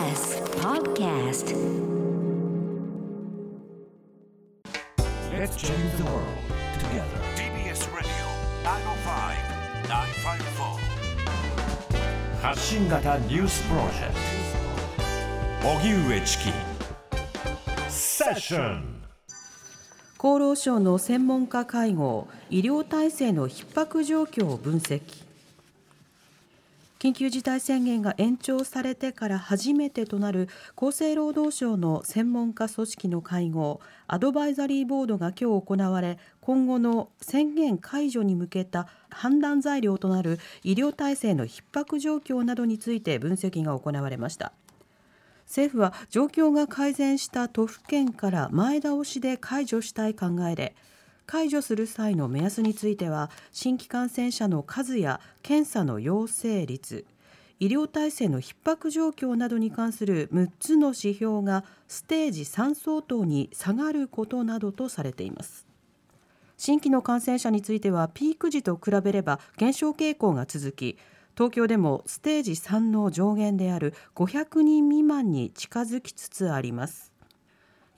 TBS Podcast Let's change the world together. TBS Radio 905-954発信型ニュースプロジェクト荻上チキセッション厚労省の専門家会合医療体制の逼迫状況を分析緊急事態宣言が延長されてから初めてとなる厚生労働省の専門家組織の会合アドバイザリーボードが今日行われ今後の宣言解除に向けた判断材料となる医療体制の逼迫状況などについて分析が行われました。政府は状況が改善した都府県から前倒しで解除したい考えで解除する際の目安については新規感染者の数や検査の陽性率医療体制の逼迫状況などに関する6つの指標がステージ3相当に下がることなどとされています。新規の感染者についてはピーク時と比べれば減少傾向が続き東京でもステージ3の上限である500人未満に近づきつつあります。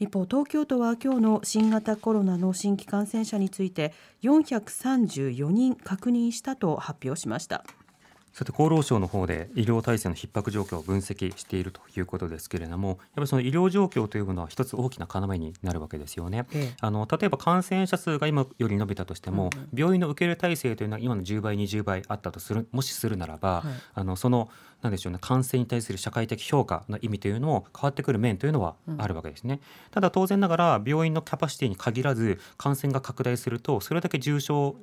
一方東京都は今日の新型コロナの新規感染者について434人確認したと発表しました。さて厚労省の方で医療体制の逼迫状況を分析しているということですけれどもやっぱりその医療状況というものは一つ大きな要になるわけですよね。ええあの例えば感染者数が今より伸びたとしても、病院の受け入れ体制というのは今の10倍20倍あったとするもしするならば、はいあのそのなんでしょうね感染に対する社会的評価の意味というのも変わってくる面というのはあるわけですね。ただ当然ながら病院のキャパシティに限らず感染が拡大するとそれだけ重症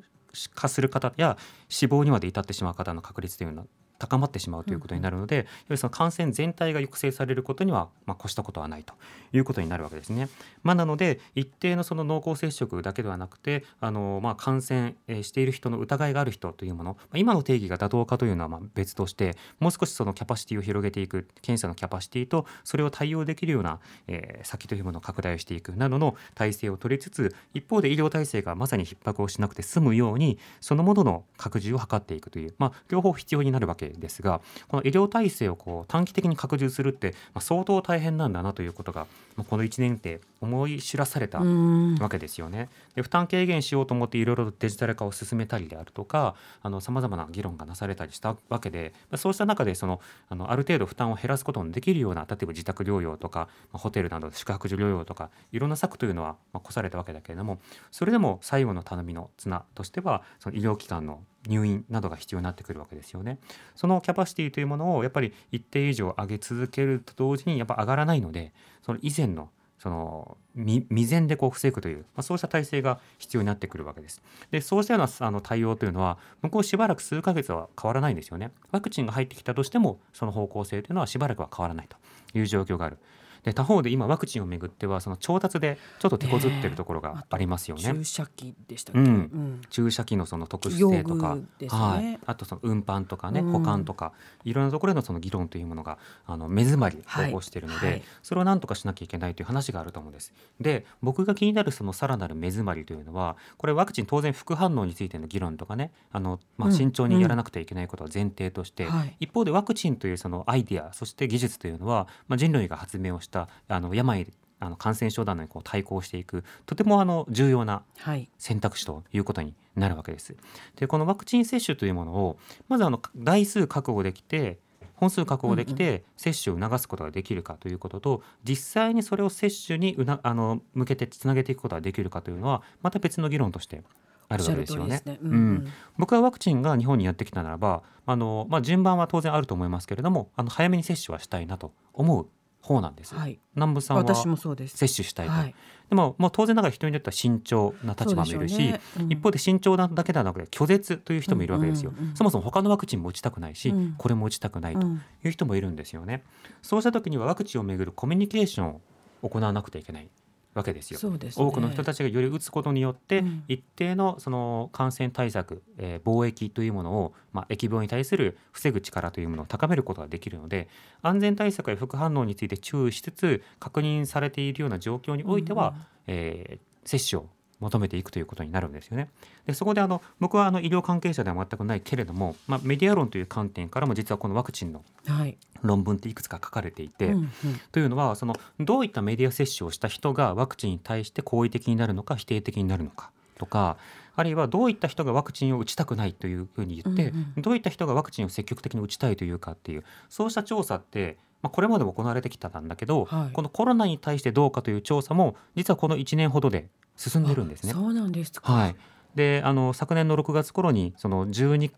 化する方や死亡にまで至ってしまう方の確率というのは高まってしまうということになるので、やはりその感染全体が抑制されることには、まあ、越したことはないということになるわけですね。まあ、なので一定のその濃厚接触だけではなくてあの、まあ、感染えーしている人の疑いがある人というもの、まあ今の定義が妥当かというのはまあ別としてもう少しそのキャパシティを広げていく検査のキャパシティとそれを対応できるような、えー先というものを拡大していくなどの体制を取りつつ一方で医療体制がまさに逼迫をしなくて済むようにそのものの拡充を図っていくという、まあ、両方必要になるわけですがこの医療体制をこう短期的に拡充するって、まあ、相当大変なんだなということが、まあ、この1年って思い知らされたわけですよね。で負担軽減しようと思っていろいろとデジタル化を進めたりであるとかさまざまな議論がなされたりしたわけで、まあ、そうした中でそのあのある程度負担を減らすことのできるような例えば自宅療養とか、まあ、ホテルなどで宿泊所療養とかいろんな策というのは、まあ、越されたわけだけれどもそれでも最後の頼みの綱としてはその医療機関の入院などが必要になってくるわけですよね。そのキャパシティというものをやっぱり一定以上上げ続けると同時にやっぱ上がらないのでその以前のその未未然でこう防ぐという、まあ、そうした体制が必要になってくるわけです。でそうしたようなあの対応というのは向こうしばらく数ヶ月は変わらないんですよね。ワクチンが入ってきたとしてもその方向性というのはしばらくは変わらないという状況がある。で他方で今ワクチンをめぐってはその調達でちょっと手こずってるところがありますよね。注射器でしたっけ、うん。うん。注射器のその特殊性とかねはい、あとその運搬とかね、うん。保管とかいろんなところでのその議論というものがあの目詰まりを起こしているので、はい。はいそれを何とかしなきゃいけないという話があると思うんです。で僕が気になるそのさらなる目詰まりというのはこれワクチン当然副反応についての議論とかねあの、まあ、うん。慎重にやらなくてはいけないことは前提として、はい。一方でワクチンというそのアイディアそして技術というのは、まあ、人類が発明をしたあの病あの感染症などにこう対抗していくとてもあの重要なはい。選択肢ということになるわけです。でこのワクチン接種というものをまずあの台数確保できて本数確保できて接種を促すことができるかということと実際にそれを接種にうなあの向けてつなげていくことができるかというのはまた別の議論としてあるわけですよね。ね。ううん。うんん。僕はワクチンが日本にやってきたならばあの、まあ、順番は当然あると思いますけれどもあの早めに接種はしたいなと思う方なんです。はい。南部さんは私もそうです。接種したいと、はい。でももう当然ながら人によっては慎重な立場もいるし、ね。うん。一方で慎重なだけではなくて拒絶という人もいるわけですよ、うんうんうん。そもそも他のワクチンも打ちたくないし、うん。これも打ちたくないとうん。いう人もいるんですよね、そうした時にはワクチンをめぐるコミュニケーションを行わなくてはいけないわけですよ。すね。多くの人たちがより打つことによって、うん。一定のその感染対策、えー防疫というものを、まあ、疫病に対する防ぐ力というものを高めることができるので安全対策や副反応について注意しつつ確認されているような状況においては、えー接種を求めていくということになるんですよね。でそこであの僕はあの医療関係者では全くないけれども、まあ、メディア論という観点からも実はこのワクチンのはい。論文っていくつか書かれていて、うんうんというのはそのどういったメディア接種をした人がワクチンに対して好意的になるのか否定的になるのかとかあるいはどういった人がワクチンを打ちたくないというふうに言って、うんどういった人がワクチンを積極的に打ちたいというかっていうそうした調査って、まあ、これまでも行われてきたんだけど、はいこのコロナに対してどうかという調査も実はこの1年ほどで進んでるんですねあ。そうなんですか。はい、であの昨年の6月頃にその12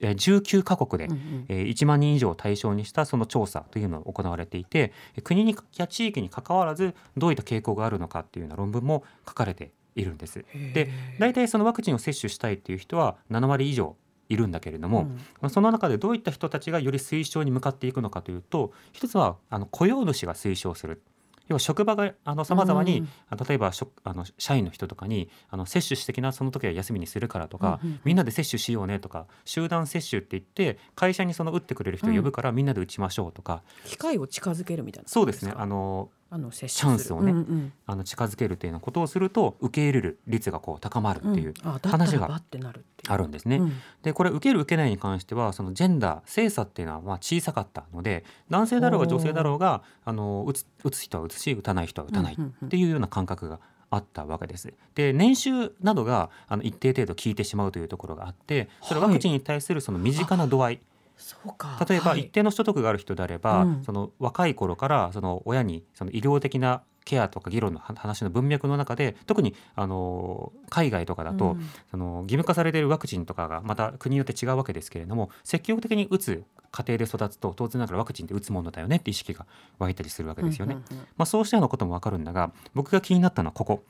えー19カ国で、うんうんえー1万人以上を対象にしたその調査というのが行われていてえー国にや地域に関わらずどういった傾向があるのかっていうような論文も書かれているんです。で大体そのワクチンを接種したいっていう人は7割以上いるんだけれども、うんまあその中でどういった人たちがより推奨に向かっていくのかというと一つはあの雇用主が推奨する。要は職場があの様々に、うん。あ例えば職あの社員の人とかにあの接種してきなその時は休みにするからとか、うんうんうん。みんなで接種しようねとか集団接種って言って会社にその打ってくれる人を呼ぶからみんなで打ちましょうとか、機会を近づけるみたいな。そうですね。あののあのチャンスをねうんうん。あの近づけるというようなことをすると受け入れる率がこう高まるっていう話があるんですね。うん。でこれ受ける受けないに関してはそのジェンダー性差っていうのはまあ小さかったので男性だろうが女性だろうがあの打つ打つ人は打つし打たない人は打たないっていうような感覚があったわけです。で年収などがあの一定程度効いてしまうというところがあってそれはワクチンに対するその身近な度合い、そうか。例えばはい。一定の所得がある人であれば、うん。その若い頃からその親にその医療的なケアとか議論の話の文脈の中で特にあの海外とかだと、うん。その義務化されているワクチンとかがまた国によって違うわけですけれども積極的に打つ家庭で育つと当然ながらワクチンって打つものだよねって意識が湧いたりするわけですよね。まあ、そうしたようなこともわかるんだが僕が気になったのはここ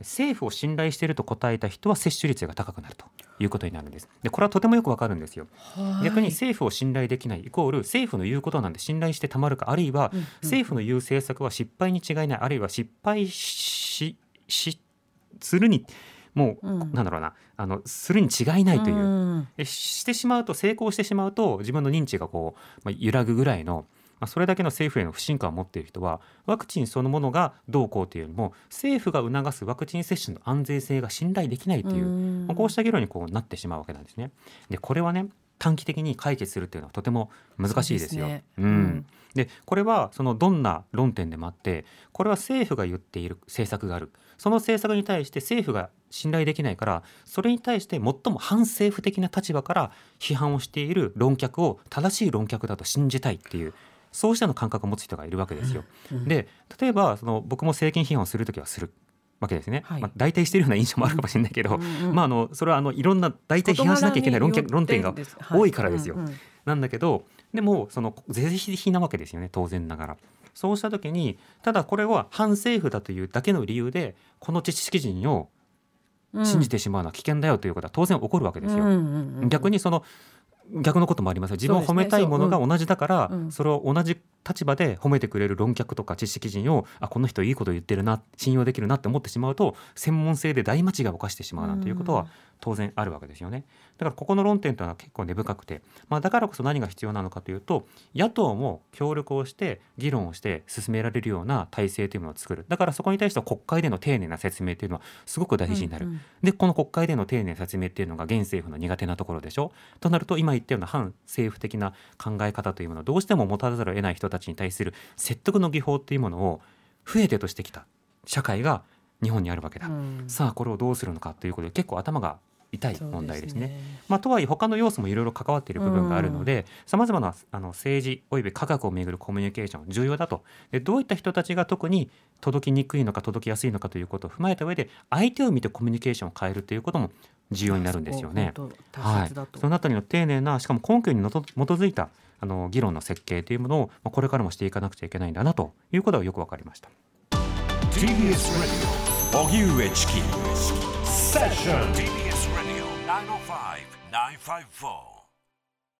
政府を信頼していると答えた人は接種率が高くなるということになるんです。でこれはとてもよくわかるんですよ。はい。逆に政府を信頼できないイコール政府の言うことなんで信頼してたまるかあるいはうんうん。政府の言う政策は失敗に違いないあるいは失敗ししするにもう、うん。なんだろうなあのするに違いないという、ん。えしてしまうと成功してしまうと自分の認知がこう、まあ、揺らぐぐらいの、まあ、それだけの政府への不信感を持っている人はワクチンそのものがどうこうというよりも政府が促すワクチン接種の安全性が信頼できないという、うん。まあこうした議論にこうなってしまうわけなんですね。でこれはね短期的に解決するっていうのはとても難しいですよ。うん。でこれはそのどんな論点でもあってこれは政府が言っている政策がある。その政策に対して政府が信頼できないからそれに対して最も反政府的な立場から批判をしている論客を正しい論客だと信じたいっていうそうしたの感覚を持つ人がいるわけですよ。うんで例えばその僕も政権批判をするときはするわけですね、はいまあ、大体しているような印象もあるかもしれないけど、うんうんまあ、あのそれはあのいろんな大体批判しなきゃいけない論客論点が多いからですよ。はいうんうんなんだけどでもその是非なわけですよね当然ながら。そうした時にただこれは反政府だというだけの理由でこの知識人を信じてしまうのは危険だよということは当然起こるわけですよ。うんうんうん逆にその逆のこともありますよ。自分を褒めたいものが同じだからそれを同じ立場で褒めてくれる論客とか知識人をあこの人いいこと言ってるな信用できるなって思ってしまうと専門性で大間違いを犯してしまうなんていうことは当然あるわけですよね。だからここの論点というのは結構根深くて、まあ、だからこそ何が必要なのかというと野党も協力をして議論をして進められるような体制というものを作るだからそこに対しては国会での丁寧な説明というのはすごく大事になる。うんうんでこの国会での丁寧な説明っていうのが現政府の苦手なところでしょとなると今言ったような反政府的な考え方というものをどうしても持たざるを得ない人たちに対する説得の技法っていうものを増えてとしてきた社会が日本にあるわけだ、うん。さあこれをどうするのかということで結構頭が痛い問題ですね。まあ、とはいえ他の要素もいろいろ関わっている部分があるのでさまざまなあの政治および科学をめぐるコミュニケーション重要だと。でどういった人たちが特に届きにくいのか届きやすいのかということを踏まえた上で相手を見てコミュニケーションを変えるということも重要になるんですよね。はい。そのあたりの丁寧なしかも根拠にのと基づいたあの議論の設計というものをまあこれからもしていかなくちゃいけないんだなということがよくわかりました。TBS Radio 荻上チキセッション TBS Radio 905 954